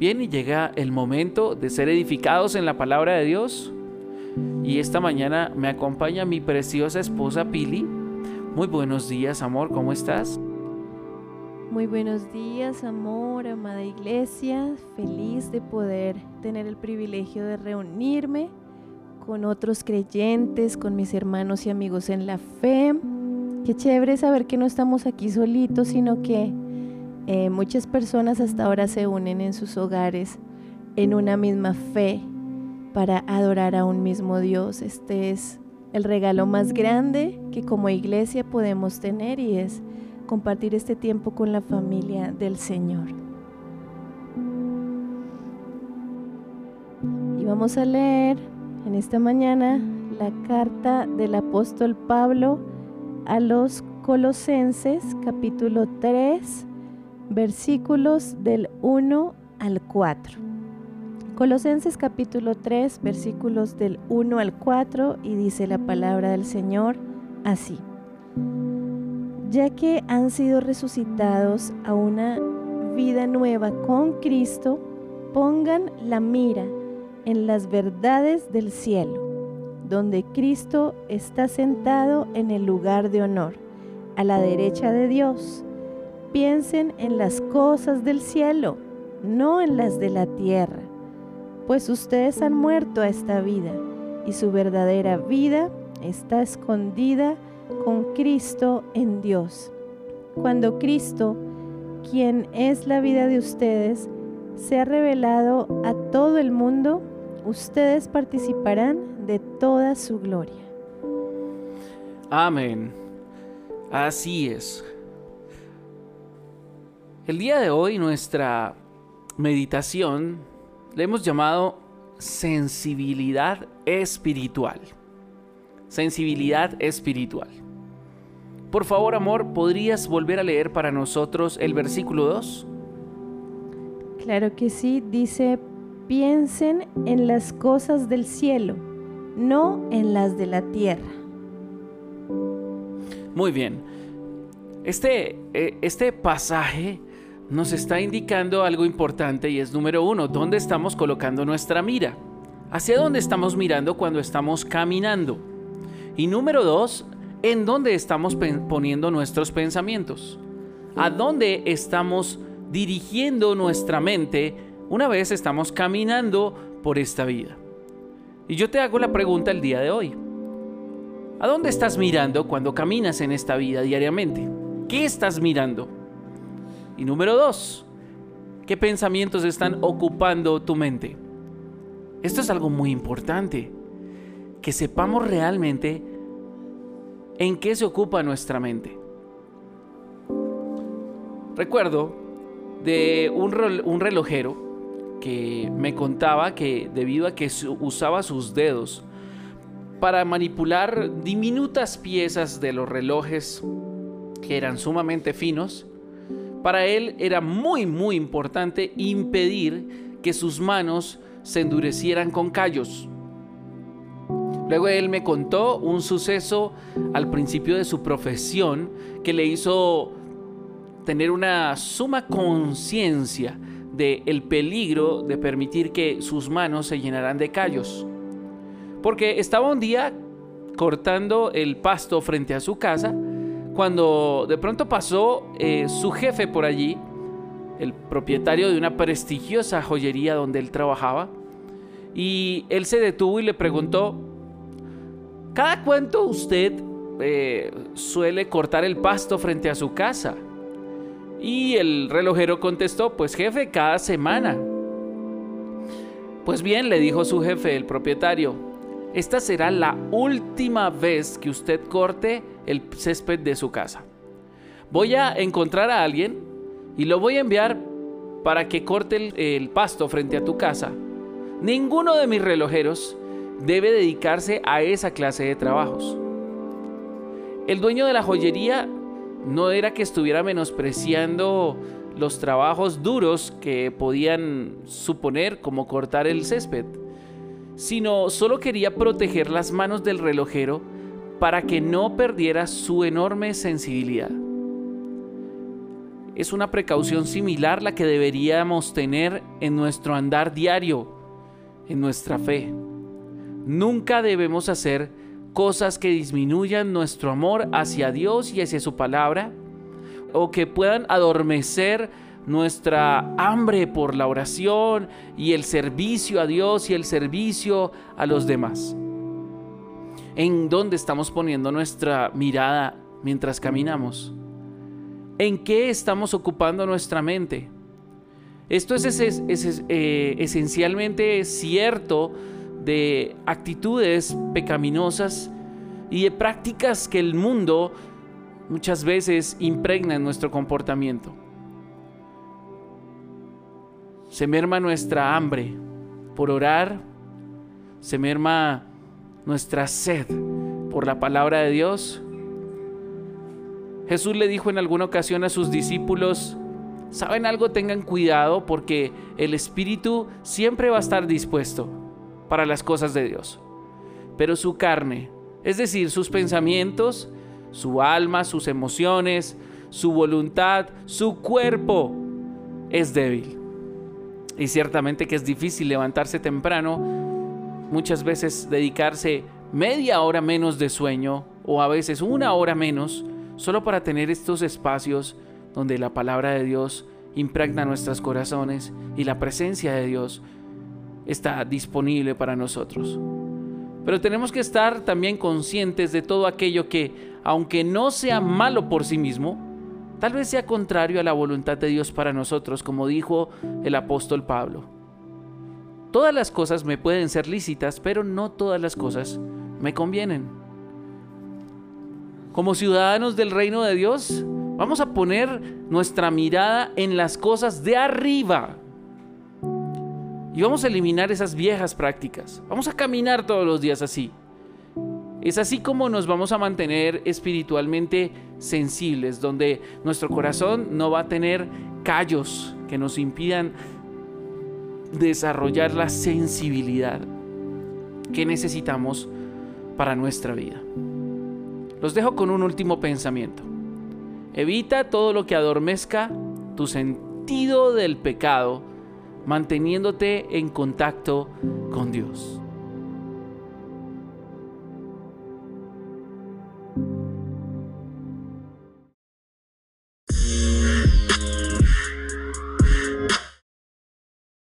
Bien, y llega el momento de ser edificados en la palabra de Dios. Y esta mañana me acompaña mi preciosa esposa Pili. Muy buenos días, amor, ¿cómo estás? Muy buenos días, amor, amada iglesia. Feliz de poder tener el privilegio de reunirme con otros creyentes, con mis hermanos y amigos en la fe. Qué chévere saber que no estamos aquí solitos, sino que eh, muchas personas hasta ahora se unen en sus hogares en una misma fe para adorar a un mismo Dios. Este es el regalo más grande que como iglesia podemos tener y es compartir este tiempo con la familia del Señor. Y vamos a leer en esta mañana la carta del apóstol Pablo a los Colosenses capítulo 3 versículos del 1 al 4. Colosenses capítulo 3 versículos del 1 al 4 y dice la palabra del Señor así. Ya que han sido resucitados a una vida nueva con Cristo, pongan la mira en las verdades del cielo, donde Cristo está sentado en el lugar de honor, a la derecha de Dios. Piensen en las cosas del cielo, no en las de la tierra, pues ustedes han muerto a esta vida y su verdadera vida está escondida con Cristo en Dios. Cuando Cristo, quien es la vida de ustedes, se ha revelado a todo el mundo, ustedes participarán de toda su gloria. Amén. Así es. El día de hoy nuestra meditación le hemos llamado sensibilidad espiritual. Sensibilidad espiritual. Por favor, amor, ¿podrías volver a leer para nosotros el versículo 2? Claro que sí, dice, piensen en las cosas del cielo, no en las de la tierra. Muy bien. Este, eh, este pasaje nos está indicando algo importante y es número uno, ¿dónde estamos colocando nuestra mira? ¿Hacia dónde estamos mirando cuando estamos caminando? Y número dos, ¿en dónde estamos poniendo nuestros pensamientos? ¿A dónde estamos dirigiendo nuestra mente una vez estamos caminando por esta vida? Y yo te hago la pregunta el día de hoy. ¿A dónde estás mirando cuando caminas en esta vida diariamente? ¿Qué estás mirando? Y número dos, ¿qué pensamientos están ocupando tu mente? Esto es algo muy importante, que sepamos realmente en qué se ocupa nuestra mente. Recuerdo de un, relojero que me contaba que debido a que usaba sus dedos para manipular diminutas piezas de los relojes que eran sumamente finos, para él era muy muy importante impedir que sus manos se endurecieran con callos. Luego él me contó un suceso al principio de su profesión que le hizo tener una suma conciencia del el peligro de permitir que sus manos se llenaran de callos. Porque estaba un día cortando el pasto frente a su casa cuando de pronto pasó eh, su jefe por allí, el propietario de una prestigiosa joyería donde él trabajaba, y él se detuvo y le preguntó, ¿cada cuánto usted eh, suele cortar el pasto frente a su casa? Y el relojero contestó, pues jefe, cada semana. Pues bien, le dijo su jefe, el propietario, esta será la última vez que usted corte el césped de su casa. Voy a encontrar a alguien y lo voy a enviar para que corte el, pasto frente a tu casa. Ninguno de mis relojeros debe dedicarse a esa clase de trabajos. El dueño de la joyería no era que estuviera menospreciando los trabajos duros que podían suponer como cortar el césped, sino solo quería proteger las manos del relojero para que no perdiera su enorme sensibilidad. es una precaución similar la que deberíamos tener en nuestro andar diario, en nuestra fe. Nunca debemos hacer cosas que disminuyan nuestro amor hacia Dios y hacia su palabra, o que puedan adormecer nuestra hambre por la oración y el servicio a Dios y el servicio a los demás. ¿En dónde estamos poniendo nuestra mirada mientras caminamos? ¿En qué estamos ocupando nuestra mente? Esto es, eh, esencialmente cierto de actitudes pecaminosas y de prácticas que el mundo muchas veces impregna en nuestro comportamiento. Se merma nuestra hambre por orar, se merma nuestra sed por la palabra de Dios. Jesús le dijo en alguna ocasión a sus discípulos, ¿saben algo? Tengan cuidado porque el Espíritu siempre va a estar dispuesto para las cosas de Dios. Pero su carne, es decir, sus pensamientos, su alma, sus emociones, su voluntad, su cuerpo, es débil. Y ciertamente que es difícil levantarse temprano, muchas veces dedicarse media hora menos de sueño o a veces una hora menos, solo para tener estos espacios donde la palabra de Dios impregna nuestros corazones y la presencia de Dios está disponible para nosotros. Pero tenemos que estar también conscientes de todo aquello que, aunque no sea malo por sí mismo, tal vez sea contrario a la voluntad de Dios para nosotros, como dijo el apóstol Pablo. Todas las cosas me pueden ser lícitas, pero no todas las cosas me convienen. Como ciudadanos del reino de Dios, vamos a poner nuestra mirada en las cosas de arriba y vamos a eliminar esas viejas prácticas. Vamos a caminar todos los días así. Es así como nos vamos a mantener espiritualmente sensibles, donde nuestro corazón no va a tener callos que nos impidan desarrollar la sensibilidad que necesitamos para nuestra vida. Los dejo con un último pensamiento. Evita todo lo que adormezca tu sentido del pecado manteniéndote en contacto con Dios.